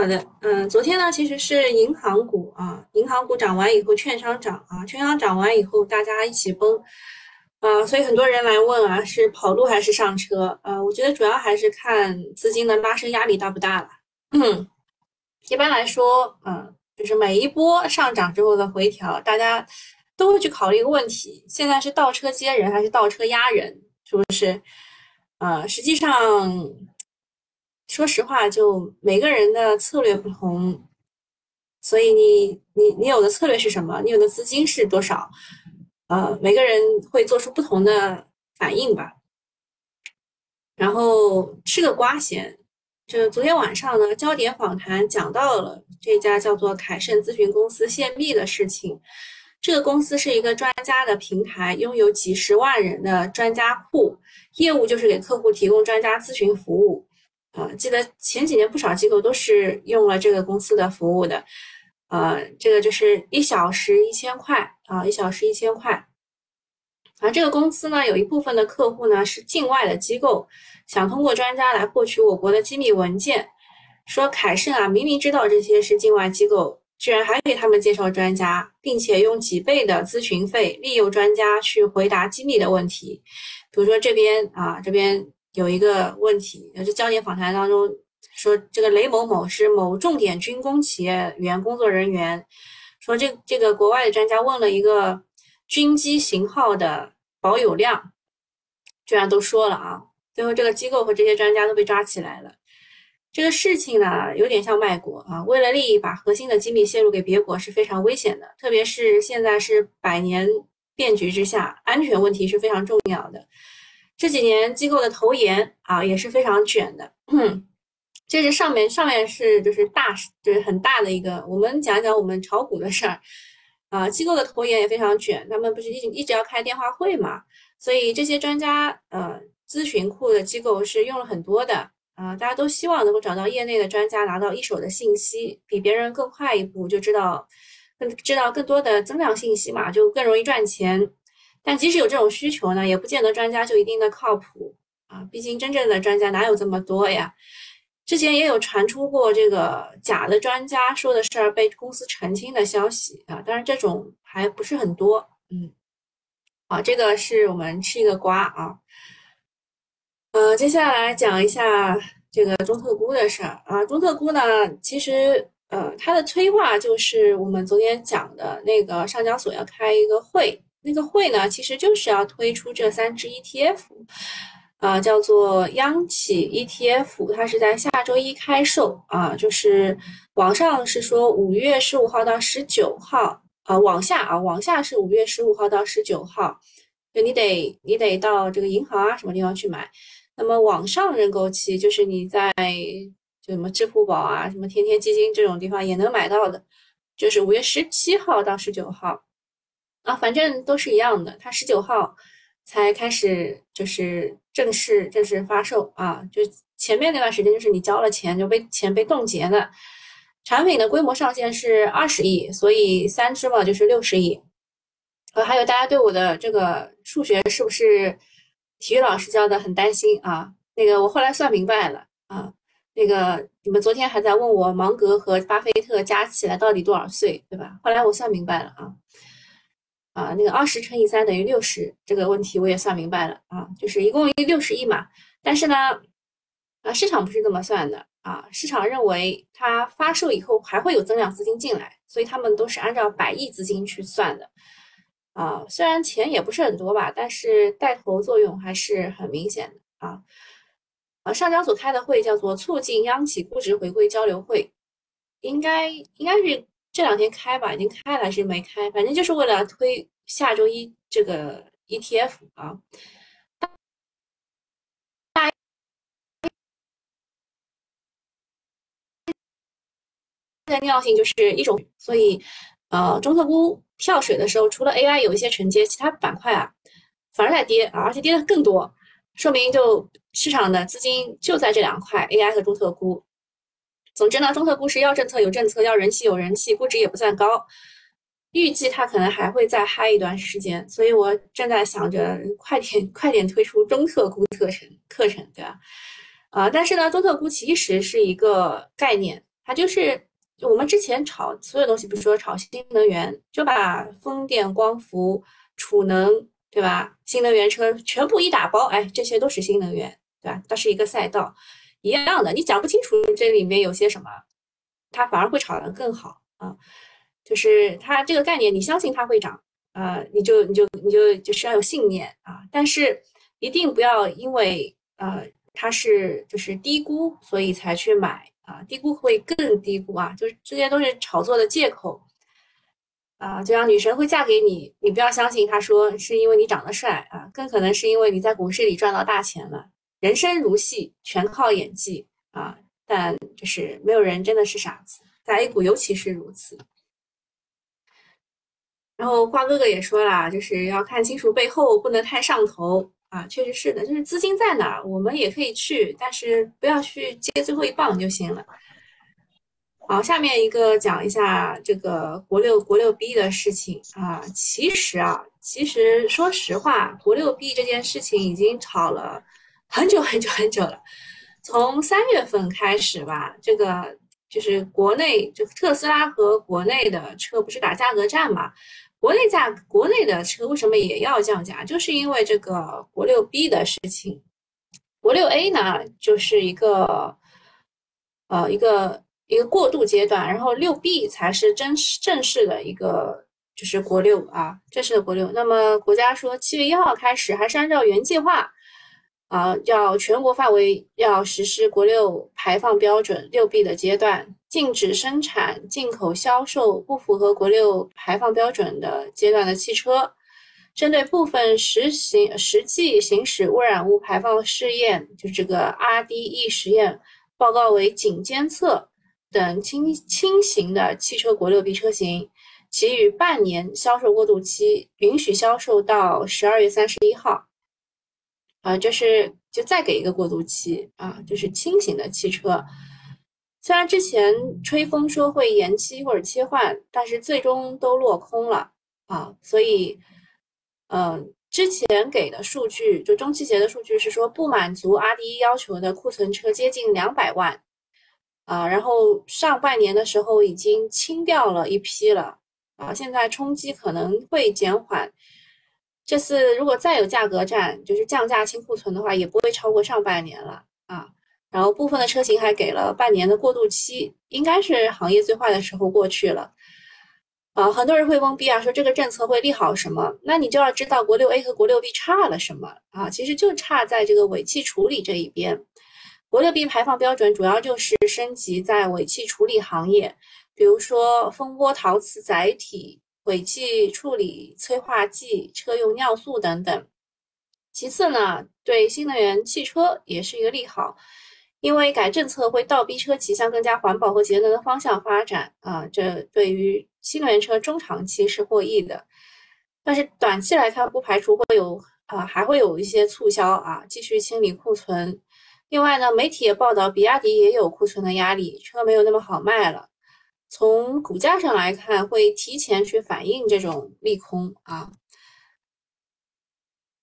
好的，嗯，昨天呢其实是银行股啊，银行股涨完以后，券商涨啊，券商涨完以后，大家一起崩啊，所以很多人来问啊，是跑路还是上车？呃，我觉得主要还是看资金的拉升压力大不大了。嗯，一般来说，嗯，就是每一波上涨之后的回调，大家都会去考虑一个问题：现在是倒车接人还是倒车压人？是不是？啊，实际上。说实话，就每个人的策略不同，所以你你你有的策略是什么？你有的资金是多少？呃，每个人会做出不同的反应吧。然后吃个瓜先，就昨天晚上呢，焦点访谈讲到了这家叫做凯盛咨询公司泄密的事情。这个公司是一个专家的平台，拥有几十万人的专家库，业务就是给客户提供专家咨询服务。啊，记得前几年不少机构都是用了这个公司的服务的，呃，这个就是一小时一千块啊，一小时一千块。而这个公司呢，有一部分的客户呢是境外的机构，想通过专家来获取我国的机密文件。说凯盛啊，明明知道这些是境外机构，居然还给他们介绍专家，并且用几倍的咨询费利诱专家去回答机密的问题。比如说这边啊，这边。有一个问题，就焦点访谈当中说，这个雷某某是某重点军工企业原工作人员，说这这个国外的专家问了一个军机型号的保有量，居然都说了啊，最后这个机构和这些专家都被抓起来了。这个事情呢，有点像卖国啊，为了利益把核心的机密泄露给别国是非常危险的，特别是现在是百年变局之下，安全问题是非常重要的。这几年机构的投研啊也是非常卷的，这是上面上面是就是大就是很大的一个，我们讲讲我们炒股的事儿啊，机构的投研也非常卷，他们不是一直一直要开电话会嘛，所以这些专家呃咨询库的机构是用了很多的啊，大家都希望能够找到业内的专家，拿到一手的信息，比别人更快一步就知道更知道更多的增量信息嘛，就更容易赚钱。但即使有这种需求呢，也不见得专家就一定的靠谱啊。毕竟真正的专家哪有这么多呀？之前也有传出过这个假的专家说的事儿被公司澄清的消息啊，当然这种还不是很多。嗯，好，这个是我们吃一个瓜啊。呃，接下来讲一下这个中特估的事儿啊。中特估呢，其实呃，它的催化就是我们昨天讲的那个上交所要开一个会。那个会呢，其实就是要推出这三只 ETF，啊，叫做央企 ETF，它是在下周一开售啊，就是网上是说五月十五号到十九号，啊，往下啊，往下是五月十五号到十九号，就你得你得到这个银行啊什么地方去买，那么网上认购期就是你在就什么支付宝啊、什么天天基金这种地方也能买到的，就是五月十七号到十九号。啊，反正都是一样的。它十九号才开始，就是正式正式发售啊。就前面那段时间，就是你交了钱就被钱被冻结的。产品的规模上限是二十亿，所以三只嘛就是六十亿。呃，还有大家对我的这个数学是不是体育老师教的很担心啊？那个我后来算明白了啊。那个你们昨天还在问我芒格和巴菲特加起来到底多少岁，对吧？后来我算明白了啊。啊，那个二十乘以三等于六十这个问题我也算明白了啊，就是一共六十亿嘛。但是呢，啊，市场不是这么算的啊，市场认为它发售以后还会有增量资金进来，所以他们都是按照百亿资金去算的。啊，虽然钱也不是很多吧，但是带头作用还是很明显的啊。啊，上交所开的会叫做促进央企估值回归交流会，应该应该是。这两天开吧，已经开了还是没开？反正就是为了推下周一这个 ETF 啊。大的尿性就是一种，所以呃，中特估跳水的时候，除了 AI 有一些承接，其他板块啊反而在跌啊，而且跌的更多，说明就市场的资金就在这两块 AI 和中特估。总之呢，中特估是要政策有政策，要人气有人气，估值也不算高，预计它可能还会再嗨一段时间，所以我正在想着快点 快点推出中特估课程课程，对吧？啊，但是呢，中特估其实是一个概念，它就是我们之前炒所有东西，比如说炒新能源，就把风电、光伏、储能，对吧？新能源车全部一打包，哎，这些都是新能源，对吧？它是一个赛道，一样的。你讲不清楚这里面有些什么，它反而会炒得更好啊。就是它这个概念，你相信它会涨，呃，你就你就你就就是要有信念啊。但是一定不要因为呃它是就是低估，所以才去买。啊，低估会更低估啊，就是这些都是炒作的借口啊。就像女神会嫁给你，你不要相信她说是因为你长得帅啊，更可能是因为你在股市里赚到大钱了。人生如戏，全靠演技啊。但就是没有人真的是傻子，在 A 股尤其是如此。然后花哥哥也说了，就是要看清楚背后，不能太上头。啊，确实是的，就是资金在哪儿，我们也可以去，但是不要去接最后一棒就行了。好，下面一个讲一下这个国六国六 B 的事情啊。其实啊，其实说实话，国六 B 这件事情已经炒了很久很久很久了。从三月份开始吧，这个就是国内就特斯拉和国内的车不是打价格战嘛。国内价，国内的车为什么也要降价？就是因为这个国六 B 的事情。国六 A 呢，就是一个，呃，一个一个过渡阶段，然后六 B 才是真正式的一个，就是国六啊，正式的国六。那么国家说七月一号开始，还是按照原计划。啊，要全国范围要实施国六排放标准六 B 的阶段，禁止生产、进口、销售不符合国六排放标准的阶段的汽车。针对部分实行实际行驶污染物排放试验，就这个 RDE 实验报告为仅监测等轻轻型的汽车国六 B 车型，给予半年销售过渡期，允许销售到十二月三十一号。啊，就是就再给一个过渡期啊，就是轻型的汽车，虽然之前吹风说会延期或者切换，但是最终都落空了啊。所以，嗯，之前给的数据就中汽协的数据是说不满足 RDE 要求的库存车接近两百万啊，然后上半年的时候已经清掉了一批了啊，现在冲击可能会减缓。这次如果再有价格战，就是降价清库存的话，也不会超过上半年了啊。然后部分的车型还给了半年的过渡期，应该是行业最坏的时候过去了啊。很多人会懵逼啊，说这个政策会利好什么？那你就要知道国六 A 和国六 B 差了什么啊？其实就差在这个尾气处理这一边。国六 B 排放标准主要就是升级在尾气处理行业，比如说蜂窝陶瓷载体。尾气处理催化剂、车用尿素等等。其次呢，对新能源汽车也是一个利好，因为改政策会倒逼车企向更加环保和节能的方向发展啊，这对于新能源车中长期是获益的。但是短期来看，不排除会有啊，还会有一些促销啊，继续清理库存。另外呢，媒体也报道，比亚迪也有库存的压力，车没有那么好卖了。从股价上来看，会提前去反映这种利空啊。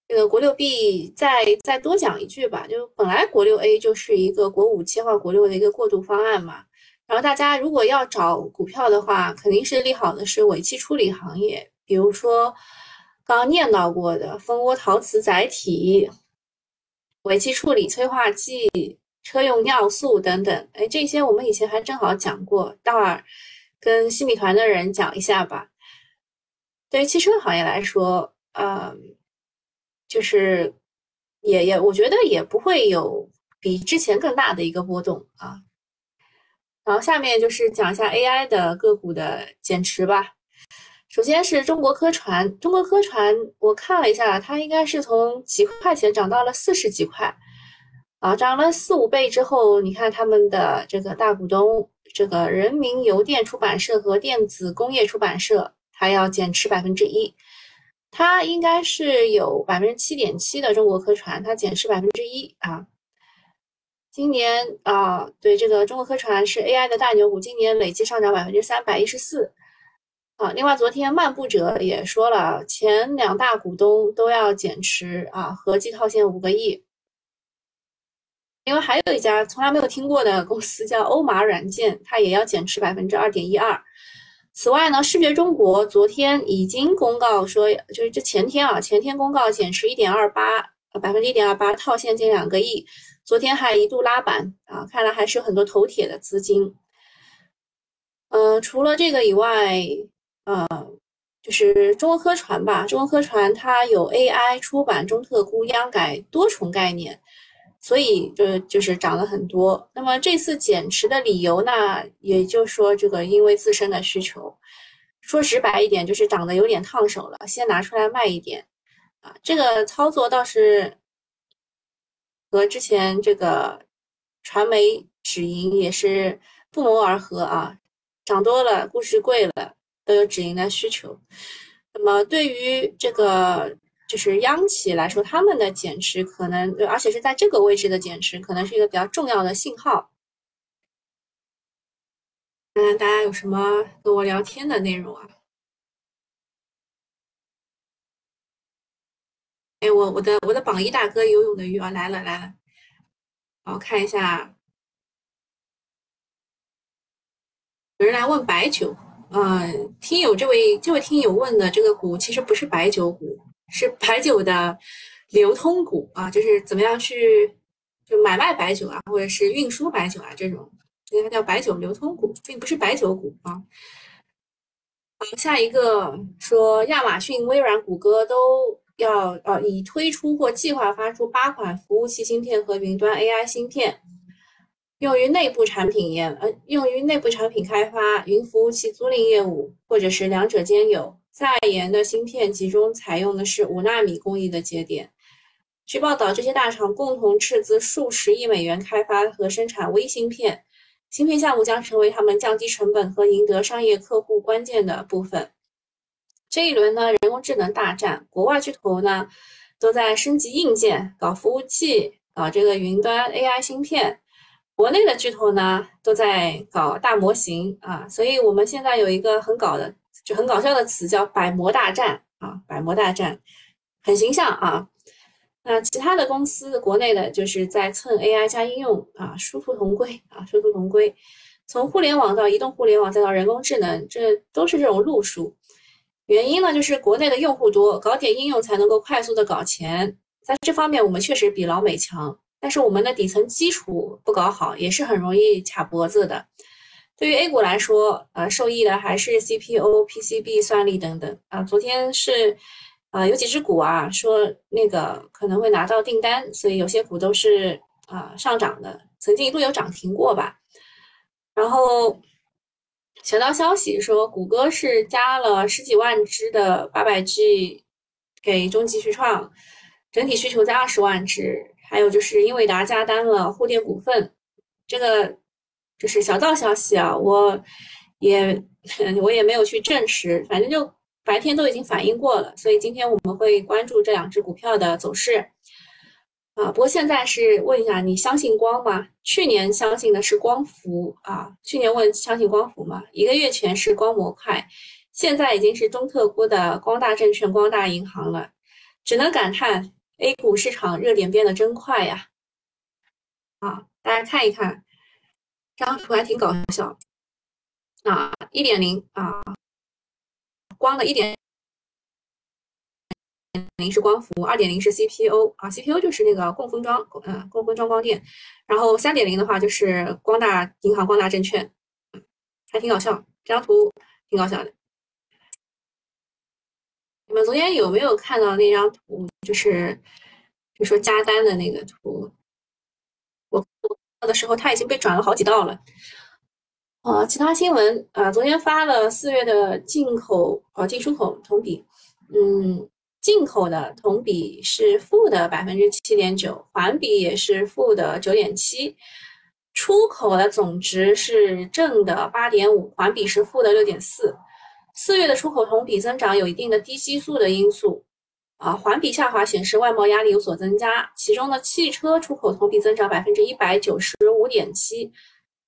这个国六 B 再再多讲一句吧，就本来国六 A 就是一个国五切换国六的一个过渡方案嘛。然后大家如果要找股票的话，肯定是利好的是尾气处理行业，比如说刚刚念叨过的蜂窝陶瓷载体、尾气处理催化剂。车用尿素等等，哎，这些我们以前还正好讲过，待会儿跟新米团的人讲一下吧。对于汽车行业来说，嗯，就是也也，我觉得也不会有比之前更大的一个波动啊。然后下面就是讲一下 AI 的个股的减持吧。首先是中国科传，中国科传我看了一下，它应该是从几块钱涨到了四十几块。啊，涨了四五倍之后，你看他们的这个大股东，这个人民邮电出版社和电子工业出版社，它要减持百分之一，它应该是有百分之七点七的中国科传，它减持百分之一啊。今年啊，对这个中国科传是 AI 的大牛股，今年累计上涨百分之三百一十四啊。另外，昨天漫步者也说了，前两大股东都要减持啊，合计套现五个亿。另外还有一家从来没有听过的公司叫欧马软件，它也要减持百分之二点一二。此外呢，视觉中国昨天已经公告说，就是这前天啊，前天公告减持一点二八，百分之一点二八，套现近两个亿。昨天还一度拉板啊，看来还是有很多头铁的资金。呃，除了这个以外，呃，就是中国科传吧，中国科传它有 AI 出版、中特估、央改多重概念。所以就就是涨了很多。那么这次减持的理由呢，也就是说这个因为自身的需求，说直白一点就是涨得有点烫手了，先拿出来卖一点啊。这个操作倒是和之前这个传媒止盈也是不谋而合啊。涨多了，估值贵了，都有止盈的需求。那么对于这个。就是央企来说，他们的减持可能，而且是在这个位置的减持，可能是一个比较重要的信号。嗯，大家有什么跟我聊天的内容啊？哎，我我的我的榜一大哥游泳的鱼啊来了来了，好看一下，有人来问白酒，嗯，听友这位这位听友问的这个股其实不是白酒股。是白酒的流通股啊，就是怎么样去就买卖白酒啊，或者是运输白酒啊这种，应该叫白酒流通股，并不是白酒股啊。好，下一个说亚马逊、微软、谷歌都要呃已推出或计划发出八款服务器芯片和云端 AI 芯片，用于内部产品研呃用于内部产品开发、云服务器租赁业务，或者是两者兼有。在研的芯片集中采用的是五纳米工艺的节点。据报道，这些大厂共同斥资数十亿美元开发和生产微芯片，芯片项目将成为他们降低成本和赢得商业客户关键的部分。这一轮呢，人工智能大战，国外巨头呢都在升级硬件，搞服务器，搞这个云端 AI 芯片；国内的巨头呢都在搞大模型啊，所以我们现在有一个很搞的。就很搞笑的词叫“百模大战”啊，“百模大战”很形象啊。那其他的公司，国内的就是在蹭 AI 加应用啊，殊途同归啊，殊途同归。从互联网到移动互联网，再到人工智能，这都是这种路数。原因呢，就是国内的用户多，搞点应用才能够快速的搞钱。在这方面，我们确实比老美强，但是我们的底层基础不搞好，也是很容易卡脖子的。对于 A 股来说，呃，受益的还是 CPU、PCB、算力等等啊。昨天是，呃，有几只股啊，说那个可能会拿到订单，所以有些股都是啊上涨的，曾经一度有涨停过吧。然后小道消息说，谷歌是加了十几万只的八百 G 给中集旭创，整体需求在二十万只。还有就是英伟达加单了沪电股份，这个。这是小道消息啊，我也 我也没有去证实，反正就白天都已经反映过了，所以今天我们会关注这两只股票的走势啊。不过现在是问一下，你相信光吗？去年相信的是光伏啊，去年问相信光伏吗？一个月前是光模块，现在已经是中特估的光大证券、光大银行了，只能感叹 A 股市场热点变得真快呀！啊，大家看一看。这张图还挺搞笑啊！一点零啊，光的一点零是光伏，二点零是 CPU 啊，CPU 就是那个供封装，嗯，供封装光电。然后三点零的话就是光大银行、光大证券，还挺搞笑。这张图挺搞笑的。你们昨天有没有看到那张图？就是就说加单的那个图？的时候，它已经被转了好几道了。呃，其他新闻啊，昨天发了四月的进口啊进出口同比，嗯，进口的同比是负的百分之七点九，环比也是负的九点七，出口的总值是正的八点五，环比是负的六点四。四月的出口同比增长有一定的低基数的因素。啊，环比下滑显示外贸压力有所增加，其中呢汽车出口同比增长百分之一百九十五点七，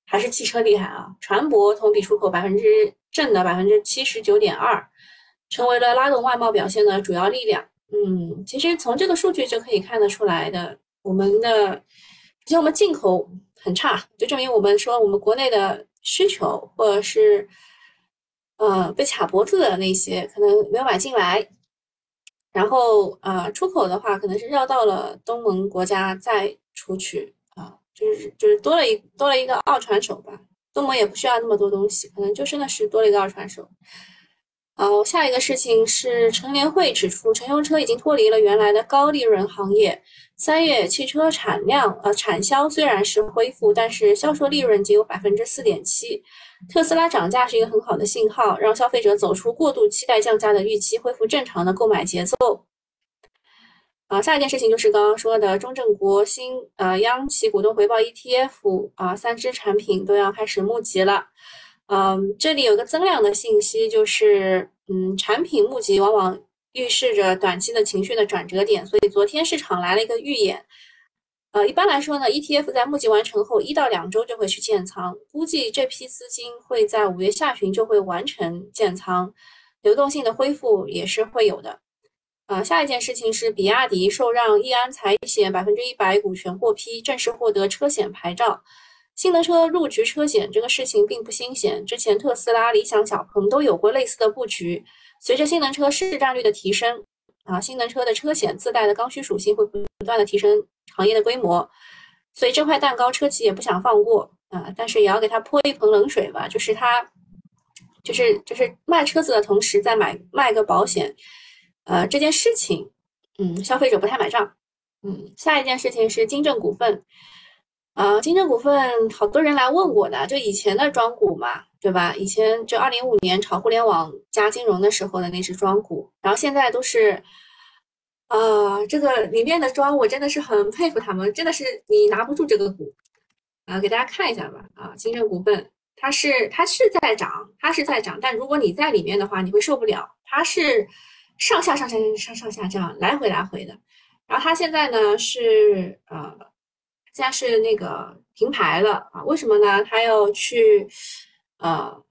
还是汽车厉害啊！船舶同比出口百分之正的百分之七十九点二，成为了拉动外贸表现的主要力量。嗯，其实从这个数据就可以看得出来的，我们的其实我们进口很差，就证明我们说我们国内的需求或者是呃被卡脖子的那些可能没有买进来，然后呃出口的话可能是绕到了东盟国家再出去啊，就是就是多了一多了一个二传手吧。东盟也不需要那么多东西，可能就真的是多了一个二传手。好，下一个事情是乘联会指出，乘用车已经脱离了原来的高利润行业。三月汽车产量呃产销虽然是恢复，但是销售利润仅有百分之四点七。特斯拉涨价是一个很好的信号，让消费者走出过度期待降价的预期，恢复正常的购买节奏。啊，下一件事情就是刚刚说的中证国新呃央企股东回报 ETF 啊，三只产品都要开始募集了。嗯，这里有个增量的信息，就是嗯，产品募集往往预示着短期的情绪的转折点，所以昨天市场来了一个预演。呃，一般来说呢，ETF 在募集完成后一到两周就会去建仓，估计这批资金会在五月下旬就会完成建仓，流动性的恢复也是会有的。啊，下一件事情是比亚迪受让易安财险百分之一百股权获批，正式获得车险牌照。新能车入局车险这个事情并不新鲜，之前特斯拉、理想、小鹏都有过类似的布局。随着新能车市占率的提升，啊，新能车的车险自带的刚需属性会不断的提升行业的规模，所以这块蛋糕车企也不想放过啊，但是也要给他泼一盆冷水吧，就是他，就是就是卖车子的同时再买卖个保险，呃，这件事情，嗯，消费者不太买账。嗯，下一件事情是金正股份。啊，金正股份好多人来问过的，就以前的庄股嘛，对吧？以前就二零五年炒互联网加金融的时候的那只庄股，然后现在都是，啊，这个里面的庄我真的是很佩服他们，真的是你拿不住这个股，啊，给大家看一下吧，啊，金正股份它是它是在涨，它是在涨，但如果你在里面的话，你会受不了，它是上下上下上上下这样来回来回的，然后它现在呢是呃。现在是那个停牌了啊？为什么呢？他要去呃，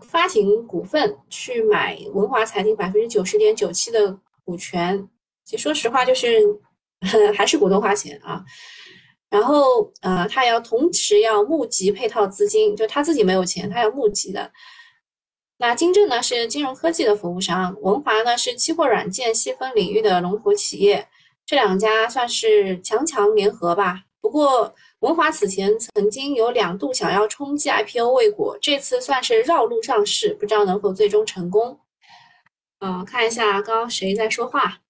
发行股份去买文华财经百分之九十点九七的股权。其实说实话，就是 还是股东花钱啊。然后呃，他要同时要募集配套资金，就他自己没有钱，他要募集的。那金正呢是金融科技的服务商，文华呢是期货软件细分领域的龙头企业。这两家算是强强联合吧。不过文华此前曾经有两度想要冲击 IPO 未果，这次算是绕路上市，不知道能否最终成功。嗯，看一下刚刚谁在说话。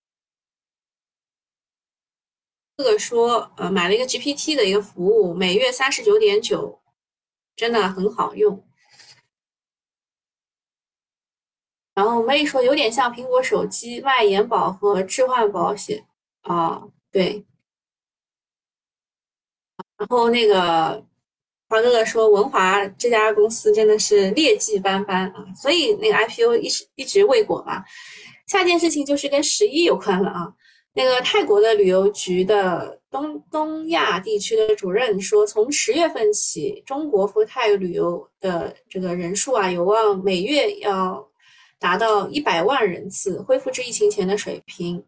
这个说，呃，买了一个 GPT 的一个服务，每月三十九点九，真的很好用。然后 May 说，有点像苹果手机卖延保和置换保险。啊，对。然后那个华哥哥说，文华这家公司真的是劣迹斑斑啊，所以那个 IPO 一直一直未果嘛。下件事情就是跟十一有关了啊。那个泰国的旅游局的东东亚地区的主任说，从十月份起，中国赴泰旅游的这个人数啊，有望每月要达到一百万人次，恢复至疫情前的水平。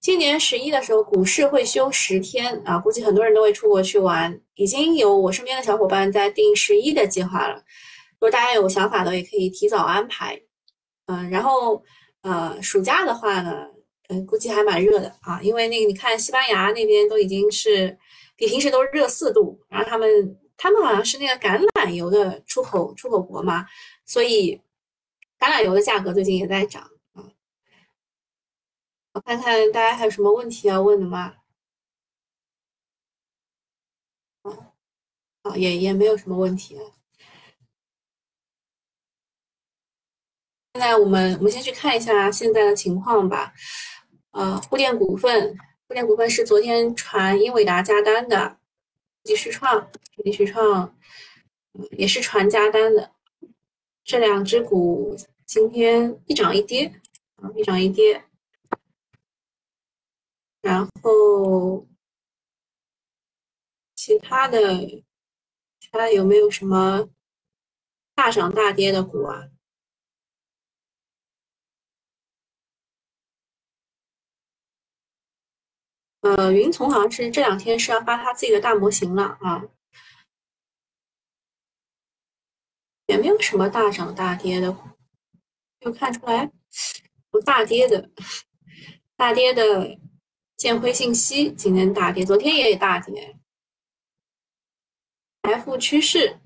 今年十一的时候，股市会休十天啊，估计很多人都会出国去玩。已经有我身边的小伙伴在定十一的计划了。如果大家有想法的，也可以提早安排。嗯，然后呃，暑假的话呢，嗯，估计还蛮热的啊，因为那个你看，西班牙那边都已经是比平时都热四度，然后他们他们好像是那个橄榄油的出口出口国嘛，所以橄榄油的价格最近也在涨。看看大家还有什么问题要问的吗？啊，啊，也也没有什么问题。现在我们我们先去看一下现在的情况吧。呃，沪电股份，沪电股份是昨天传英伟达加单的，继续创，继续创，也是传加单的。这两只股今天一涨一跌，啊，一涨一跌。然后，其他的，其他有没有什么大涨大跌的股啊？呃，云从好像是这两天是要发他自己的大模型了啊，也没有什么大涨大跌的，有看出来不大跌的，大跌的建辉信息今天大跌，昨天也大跌，F 趋势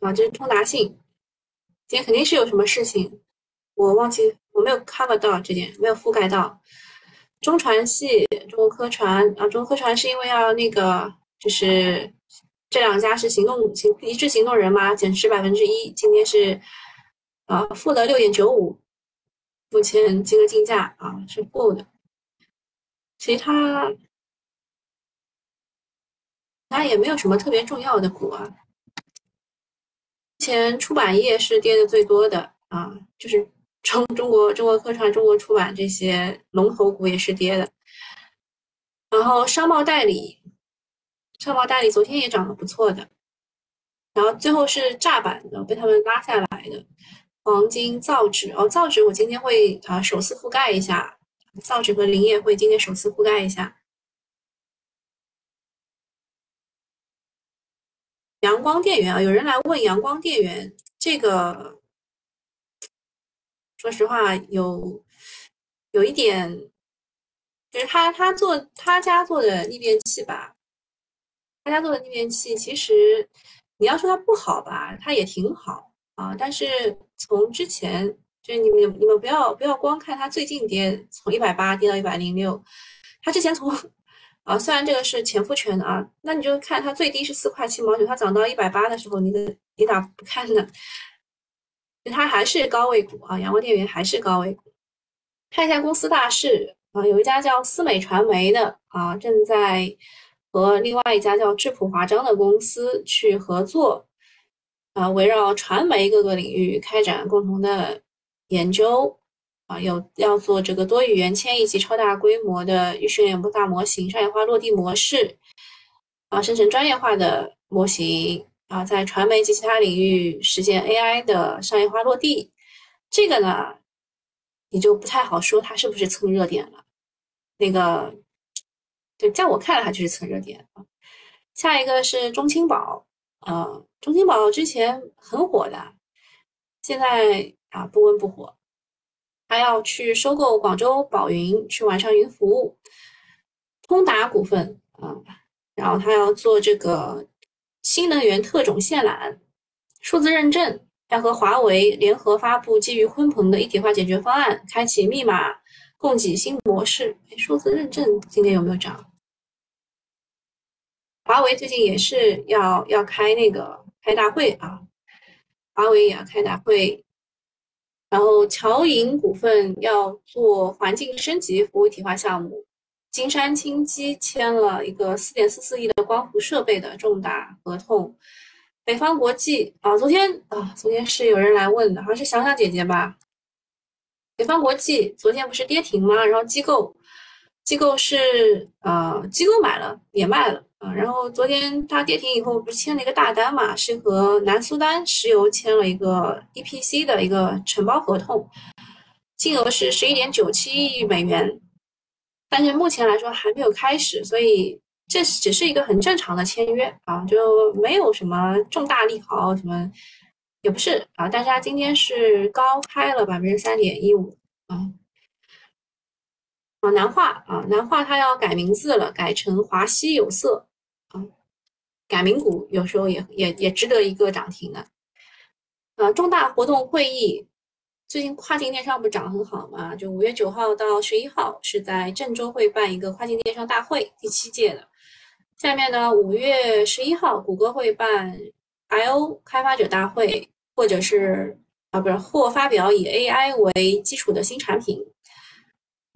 啊，这是通达信，今天肯定是有什么事情，我忘记我没有 cover 到这点，没有覆盖到。中传系、中国科传啊，中国科传是因为要那个，就是这两家是行动行一致行动人嘛，减持百分之一，今天是啊负的六点九五，目前金额竞价啊是负的，其他它也没有什么特别重要的股啊，前出版业是跌的最多的啊，就是。中中国中国科创、中国出版这些龙头股也是跌的，然后商贸代理，商贸代理昨天也涨得不错的，然后最后是炸板的被他们拉下来的，黄金、造纸。哦，造纸我今天会啊首次覆盖一下，造纸和林业会今天首次覆盖一下，阳光电源啊，有人来问阳光电源这个。说实话，有有一点，就是他他做他家做的逆变器吧，他家做的逆变器，其实你要说它不好吧，它也挺好啊。但是从之前，就是你们你们不要不要光看它最近跌，从一百八跌到一百零六，它之前从啊，虽然这个是前复权的啊，那你就看它最低是四块七毛九，它涨到一百八的时候，你的你咋不看呢？它还是高位股啊，阳光电源还是高位股。看一下公司大事啊，有一家叫思美传媒的啊，正在和另外一家叫智普华章的公司去合作啊，围绕传媒各个领域开展共同的研究啊，有要做这个多语言迁移及超大规模的预训练不大模型商业化落地模式啊，生成专业化的模型。啊，在传媒及其他领域实现 AI 的商业化落地，这个呢，你就不太好说它是不是蹭热点了。那个，对，在我看来，它就是蹭热点啊。下一个是中青宝，呃，中青宝之前很火的，现在啊不温不火。还要去收购广州宝云，去完善云服务。通达股份啊，然后他要做这个。新能源特种线缆，数字认证要和华为联合发布基于鲲鹏的一体化解决方案，开启密码供给新模式。数字认证今天有没有涨？华为最近也是要要开那个开大会啊，华为也要开大会。然后侨银股份要做环境升级服务一体化项目。金山清机签了一个四点四四亿的光伏设备的重大合同。北方国际啊，昨天啊，昨天是有人来问的，好像是想想姐姐吧。北方国际昨天不是跌停吗？然后机构机构是呃机构买了也卖了啊。然后昨天它跌停以后，不是签了一个大单嘛？是和南苏丹石油签了一个 EPC 的一个承包合同，金额是十一点九七亿美元。但是目前来说还没有开始，所以这只是一个很正常的签约啊，就没有什么重大利好，什么也不是啊。但是它今天是高开了百分之三点一五啊。啊，南化啊，南化它要改名字了，改成华西有色啊。改名股有时候也也也值得一个涨停的。啊，重大活动会议。最近跨境电商不是涨得很好嘛？就五月九号到十一号是在郑州会办一个跨境电商大会，第七届的。下面呢，五月十一号，谷歌会办 I/O 开发者大会，或者是啊，不是或发表以 AI 为基础的新产品。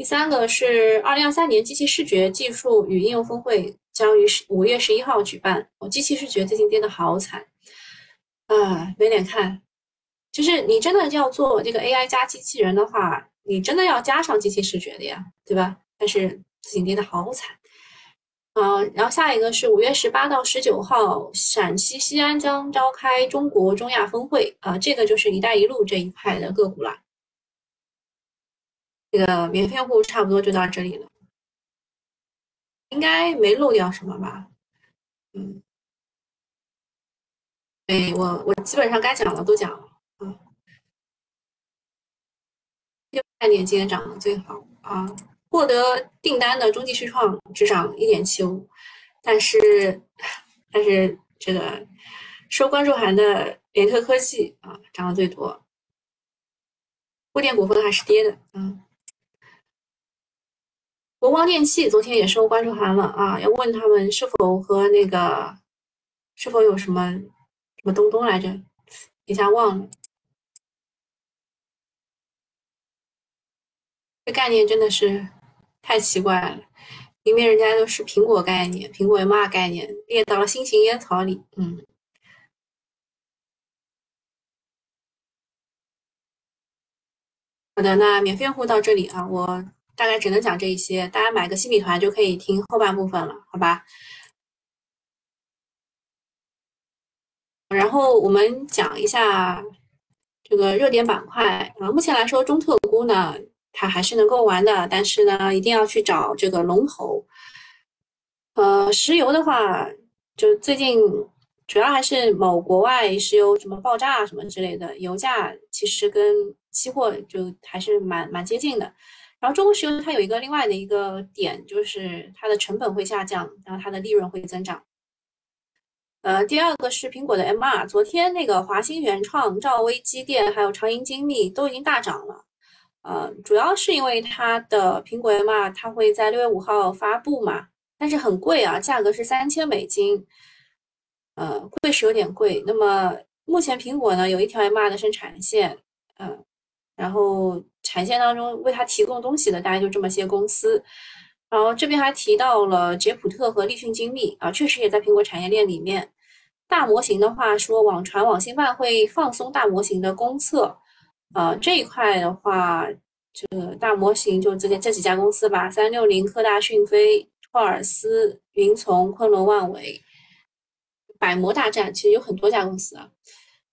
第三个是二零二三年机器视觉技术与应用峰会将于十五月十一号举办。哦，机器视觉最近跌得好惨啊，没脸看。就是你真的要做这个 AI 加机器人的话，你真的要加上机器视觉的呀，对吧？但是自己跌的好惨啊！然后下一个是五月十八到十九号，陕西西安将召开中国中亚峰会啊，这个就是“一带一路”这一块的个股了。这个免费用户差不多就到这里了。应该没漏掉什么吧？嗯，对我我基本上该讲的都讲了啊。概念今天涨得最好啊，获得订单的中继续创只涨一点七五，但是但是这个收关注函的联特科技啊涨得最多，固电股份还是跌的，嗯。国光电器昨天也收关注函了啊，要问他们是否和那个是否有什么什么东东来着，一下忘了。这概念真的是太奇怪了，明明人家都是苹果概念，苹果 M 二概念列到了新型烟草里，嗯。好的，那免费用户到这里啊，我。大概只能讲这一些，大家买个新米团就可以听后半部分了，好吧？然后我们讲一下这个热点板块啊，目前来说中特估呢，它还是能够玩的，但是呢，一定要去找这个龙头。呃，石油的话，就最近主要还是某国外石油什么爆炸什么之类的，油价其实跟期货就还是蛮蛮接近的。然后中国石油它有一个另外的一个点，就是它的成本会下降，然后它的利润会增长。呃，第二个是苹果的 MR，昨天那个华星原创、兆威机电还有长盈精密都已经大涨了。呃，主要是因为它的苹果 MR 它会在六月五号发布嘛，但是很贵啊，价格是三千美金，呃，贵是有点贵。那么目前苹果呢有一条 MR 的生产线，嗯。然后产线当中为它提供东西的大概就这么些公司，然后这边还提到了杰普特和立讯精密啊，确实也在苹果产业链里面。大模型的话说，网传网信办会放松大模型的公测，呃，这一块的话，这个大模型就这这几家公司吧，三六零、科大讯飞、托尔斯、云从、昆仑万维，百模大战其实有很多家公司啊。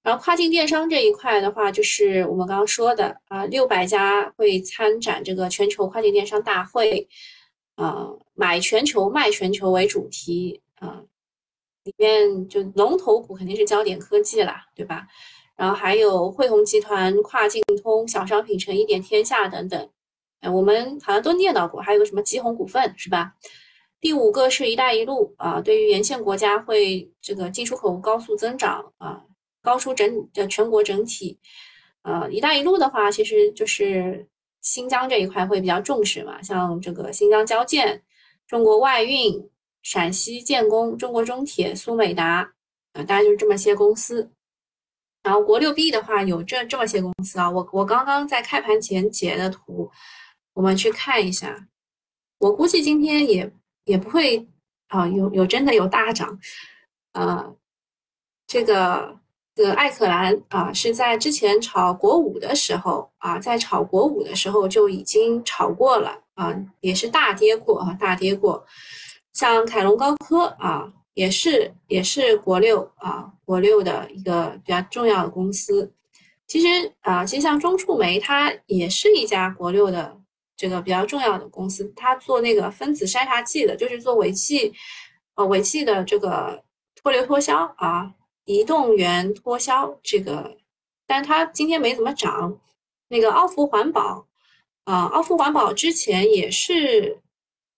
然后跨境电商这一块的话，就是我们刚刚说的啊，六百家会参展这个全球跨境电商大会，啊，买全球卖全球为主题啊，里面就龙头股肯定是焦点科技啦，对吧？然后还有汇鸿集团、跨境通、小商品城、一点天下等等，哎，我们好像都念到过，还有个什么吉鸿股份是吧？第五个是一带一路啊，对于沿线国家会这个进出口高速增长啊。高出整的全国整体，呃，一带一路的话，其实就是新疆这一块会比较重视嘛，像这个新疆交建、中国外运、陕西建工、中国中铁、苏美达，啊，大概就是这么些公司。然后国六 B 的话，有这这么些公司啊，我我刚刚在开盘前截的图，我们去看一下，我估计今天也也不会啊，有有真的有大涨，呃，这个。这个艾克兰啊，是在之前炒国五的时候啊，在炒国五的时候就已经炒过了啊，也是大跌过啊，大跌过。像凯龙高科啊，也是也是国六啊，国六的一个比较重要的公司。其实啊，其实像中触媒，它也是一家国六的这个比较重要的公司，它做那个分子筛查剂的，就是做尾气呃尾气的这个脱硫脱硝啊。移动源脱销这个，但它今天没怎么涨。那个奥福环保啊，奥福环保之前也是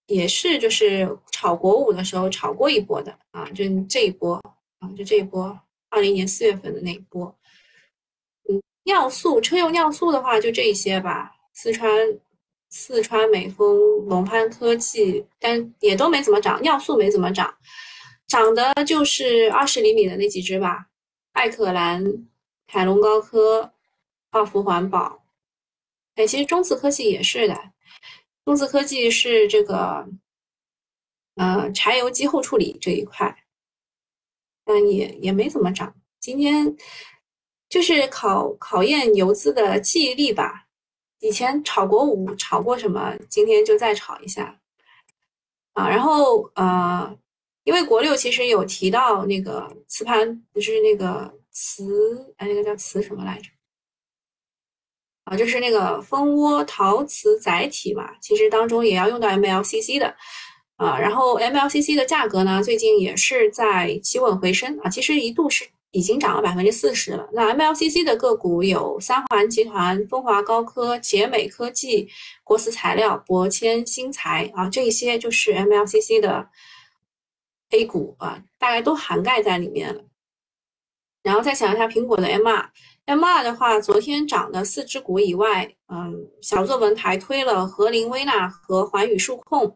也是就是炒国五的时候炒过一波的啊，就这一波啊，就这一波，二零年四月份的那一波。嗯，尿素车用尿素的话就这一些吧，四川四川美丰、龙攀科技，但也都没怎么涨，尿素没怎么涨。涨的就是二十厘米的那几只吧，艾可兰、凯龙高科、奥福环保。哎，其实中次科技也是的，中次科技是这个，呃，柴油机后处理这一块，但也也没怎么涨。今天就是考考验游资的记忆力吧。以前炒过五炒过什么，今天就再炒一下啊。然后呃。因为国六其实有提到那个磁盘，就是那个磁，哎，那个叫磁什么来着？啊，就是那个蜂窝陶瓷载体嘛，其实当中也要用到 MLCC 的。啊，然后 MLCC 的价格呢，最近也是在企稳回升啊，其实一度是已经涨了百分之四十了。那 MLCC 的个股有三环集团、风华高科、捷美科技、国瓷材料、博千新材啊，这一些就是 MLCC 的 A 股啊，大概都涵盖在里面了。然后再想一下苹果的 MR，MR 的话，昨天涨的四只股以外，嗯，小作文还推了和林微纳和环宇数控。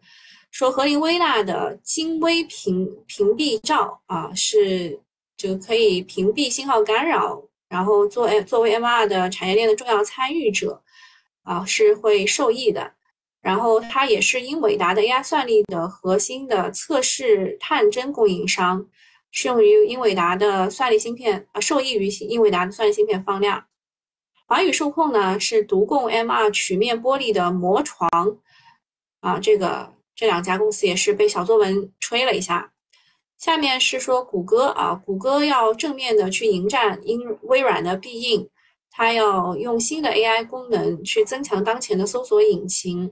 说和林微纳的精微屏屏蔽罩啊，是就可以屏蔽信号干扰，然后作作为 MR 的产业链的重要参与者啊，是会受益的。然后它也是英伟达的 AI 算力的核心的测试探针供应商，适用于英伟达的算力芯片啊，受益于英伟达的算力芯片放量。华宇数控呢是独供 MR 曲面玻璃的膜床啊，这个。这两家公司也是被小作文吹了一下。下面是说谷歌啊，谷歌要正面的去迎战英微软的必应，它要用新的 AI 功能去增强当前的搜索引擎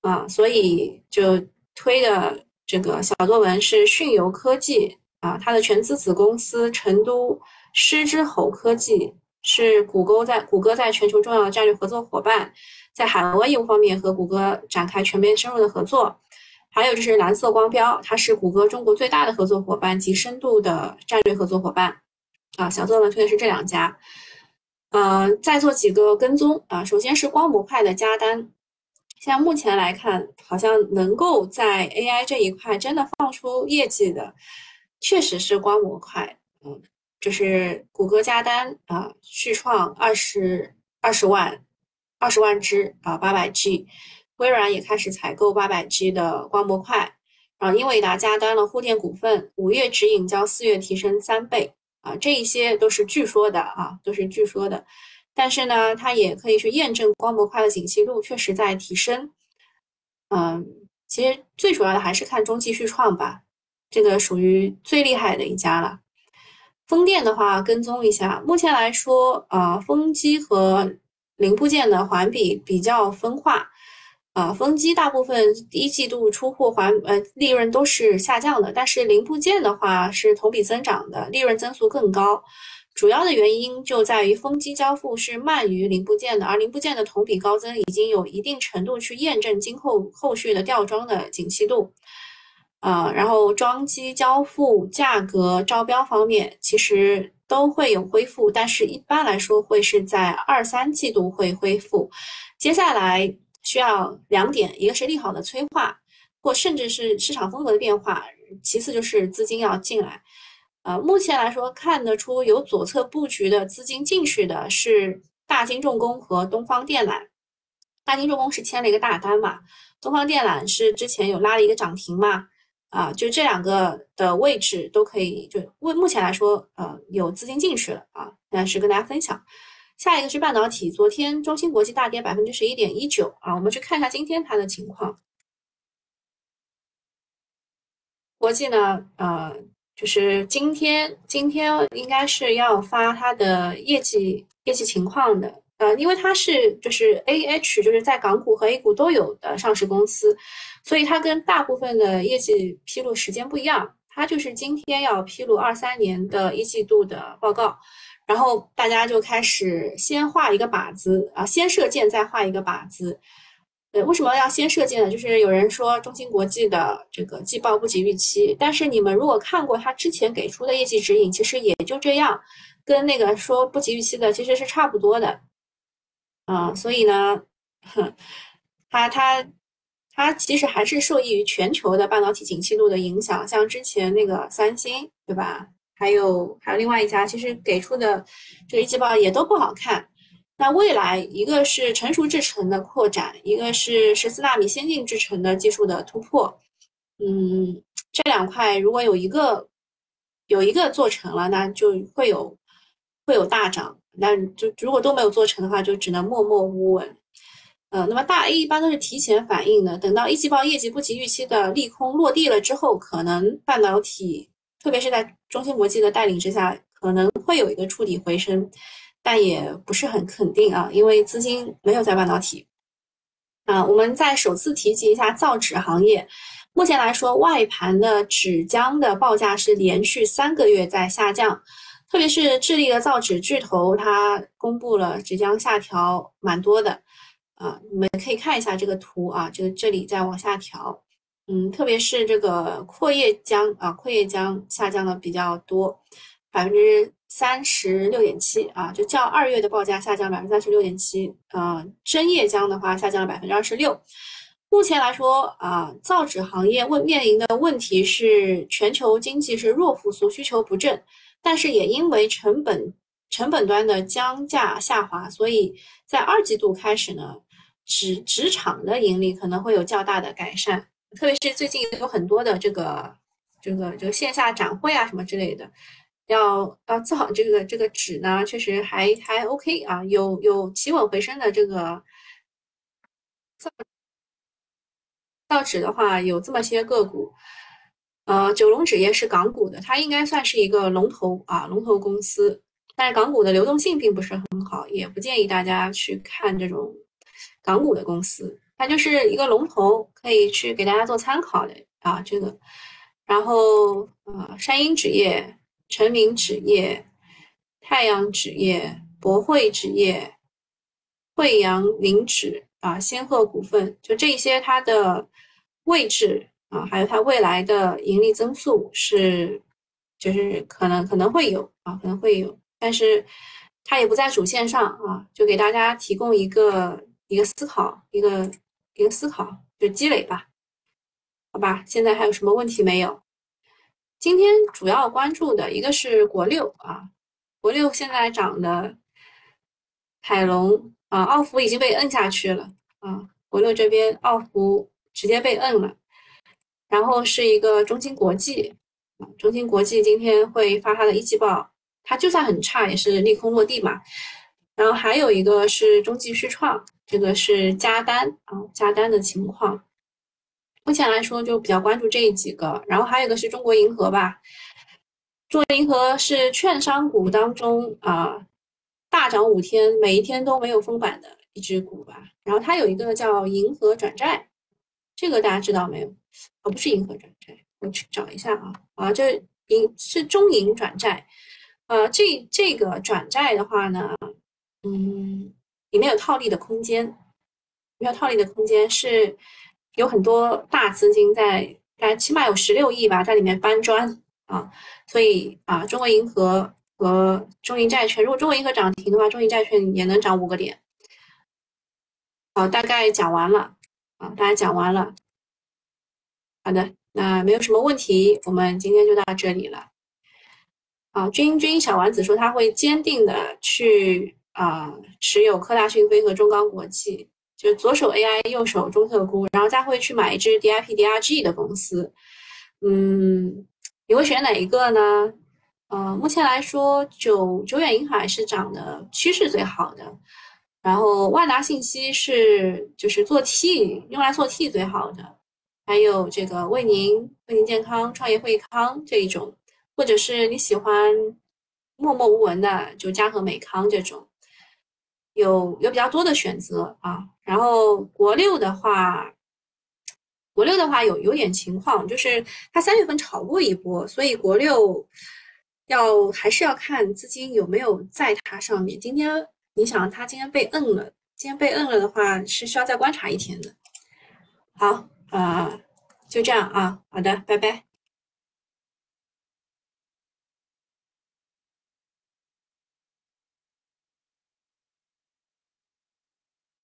啊，所以就推的这个小作文是讯游科技啊，它的全资子公司成都狮之吼科技是谷歌在谷歌在全球重要的战略合作伙伴，在海外业务方面和谷歌展开全面深入的合作。还有就是蓝色光标，它是谷歌中国最大的合作伙伴及深度的战略合作伙伴。啊，小作文推的是这两家。呃，再做几个跟踪啊，首先是光模块的加单，现在目前来看，好像能够在 AI 这一块真的放出业绩的，确实是光模块。嗯，就是谷歌加单啊，续创二十二十万，二十万只啊，八百 G。微软也开始采购八百 G 的光模块，然后英伟达加单了沪电股份，五月指引较四月提升三倍啊，这一些都是据说的啊，都是据说的。但是呢，它也可以去验证光模块的景气度确实在提升。嗯，其实最主要的还是看中期续创吧，这个属于最厉害的一家了。风电的话，跟踪一下，目前来说啊，风机和零部件的环比比较分化。啊，风机大部分一季度出货环呃利润都是下降的，但是零部件的话是同比增长的，利润增速更高。主要的原因就在于风机交付是慢于零部件的，而零部件的同比高增已经有一定程度去验证今后后续的吊装的景气度。啊，然后装机交付价格招标方面其实都会有恢复，但是一般来说会是在二三季度会恢复。接下来。需要两点，一个是利好的催化，或甚至是市场风格的变化，其次就是资金要进来。呃，目前来说看得出有左侧布局的资金进去的是大金重工和东方电缆。大金重工是签了一个大单嘛，东方电缆是之前有拉了一个涨停嘛，啊，就这两个的位置都可以，就为目前来说，呃，有资金进去了啊，那是跟大家分享。下一个是半导体，昨天中芯国际大跌百分之十一点一九啊，我们去看一下今天它的情况。国际呢，呃，就是今天今天应该是要发它的业绩业绩情况的，呃，因为它是就是 A H 就是在港股和 A 股都有的上市公司，所以它跟大部分的业绩披露时间不一样，它就是今天要披露二三年的一季度的报告。然后大家就开始先画一个靶子啊，先射箭再画一个靶子。呃，为什么要先射箭呢？就是有人说中芯国际的这个季报不及预期，但是你们如果看过他之前给出的业绩指引，其实也就这样，跟那个说不及预期的其实是差不多的。啊，所以呢，哼，他他他其实还是受益于全球的半导体景气度的影响，像之前那个三星，对吧？还有还有另外一家，其实给出的这个一季报也都不好看。那未来一个是成熟制程的扩展，一个是十四纳米先进制程的技术的突破。嗯，这两块如果有一个有一个做成了，那就会有会有大涨。那就如果都没有做成的话，就只能默默无闻。呃，那么大 A 一般都是提前反应的，等到一季报业绩不及预期的利空落地了之后，可能半导体。特别是在中芯国际的带领之下，可能会有一个触底回升，但也不是很肯定啊，因为资金没有在半导体。啊，我们再首次提及一下造纸行业，目前来说，外盘的纸浆的报价是连续三个月在下降，特别是智利的造纸巨头，它公布了纸浆下调蛮多的，啊，你们可以看一下这个图啊，这个这里在往下调，嗯，特别是这个阔叶浆啊，阔叶浆下降的比较多，百分之三十六点七啊，就较二月的报价下降百分之三十六点七，啊，针叶浆的话下降了百分之二十六。目前来说啊，造纸行业问面临的问题是全球经济是弱复苏，需求不振，但是也因为成本成本端的浆价下滑，所以在二季度开始呢，纸纸厂的盈利可能会有较大的改善，特别是最近有很多的这个这个这个线下展会啊什么之类的，要要造这个这个纸呢，确实还还 OK 啊，有有企稳回升的这个造。造纸的话有这么些个股，呃，九龙纸业是港股的，它应该算是一个龙头啊，龙头公司。但是港股的流动性并不是很好，也不建议大家去看这种港股的公司。它就是一个龙头，可以去给大家做参考的啊，这个。然后呃，山鹰纸业、成名纸业、太阳纸业、博汇纸业、惠阳林纸。啊，仙鹤股份就这些，它的位置啊，还有它未来的盈利增速是，就是可能可能会有啊，可能会有，但是它也不在主线上啊，就给大家提供一个一个思考，一个一个思考，就积累吧，好吧？现在还有什么问题没有？今天主要关注的一个是国六啊，国六现在涨的海龙。啊，奥福已经被摁下去了啊！国六这边奥福直接被摁了，然后是一个中芯国际，中芯国际今天会发它的一季报，它就算很差也是利空落地嘛。然后还有一个是中继续创，这个是加单啊，加单的情况。目前来说就比较关注这几个，然后还有一个是中国银河吧，中国银河是券商股当中啊。大涨五天，每一天都没有封板的一只股吧。然后它有一个叫银河转债，这个大家知道没有？哦，不是银河转债，我去找一下啊啊，这银是中银转债。呃，这这个转债的话呢，嗯，里面有套利的空间，没有套利的空间是有很多大资金在，大概起码有十六亿吧，在里面搬砖啊，所以啊，中国银河。和中银债券，如果中国银河涨停的话，中银债券也能涨五个点。好，大概讲完了啊，大家讲完了。好的，那没有什么问题，我们今天就到这里了。啊，君君小丸子说他会坚定的去啊持有科大讯飞和中钢国际，就是左手 AI，右手中特估，然后再会去买一只 DIP DRG 的公司。嗯，你会选哪一个呢？呃，目前来说，九九远银海是涨的趋势最好的，然后万达信息是就是做 T 用来做 T 最好的，还有这个为您为您健康创业惠康这一种，或者是你喜欢默默无闻的，就嘉禾美康这种，有有比较多的选择啊。然后国六的话，国六的话有有点情况，就是它三月份炒过一波，所以国六。要还是要看资金有没有在它上面。今天你想，它今天被摁了，今天被摁了的话，是需要再观察一天的。好，啊，就这样啊，好的，拜拜。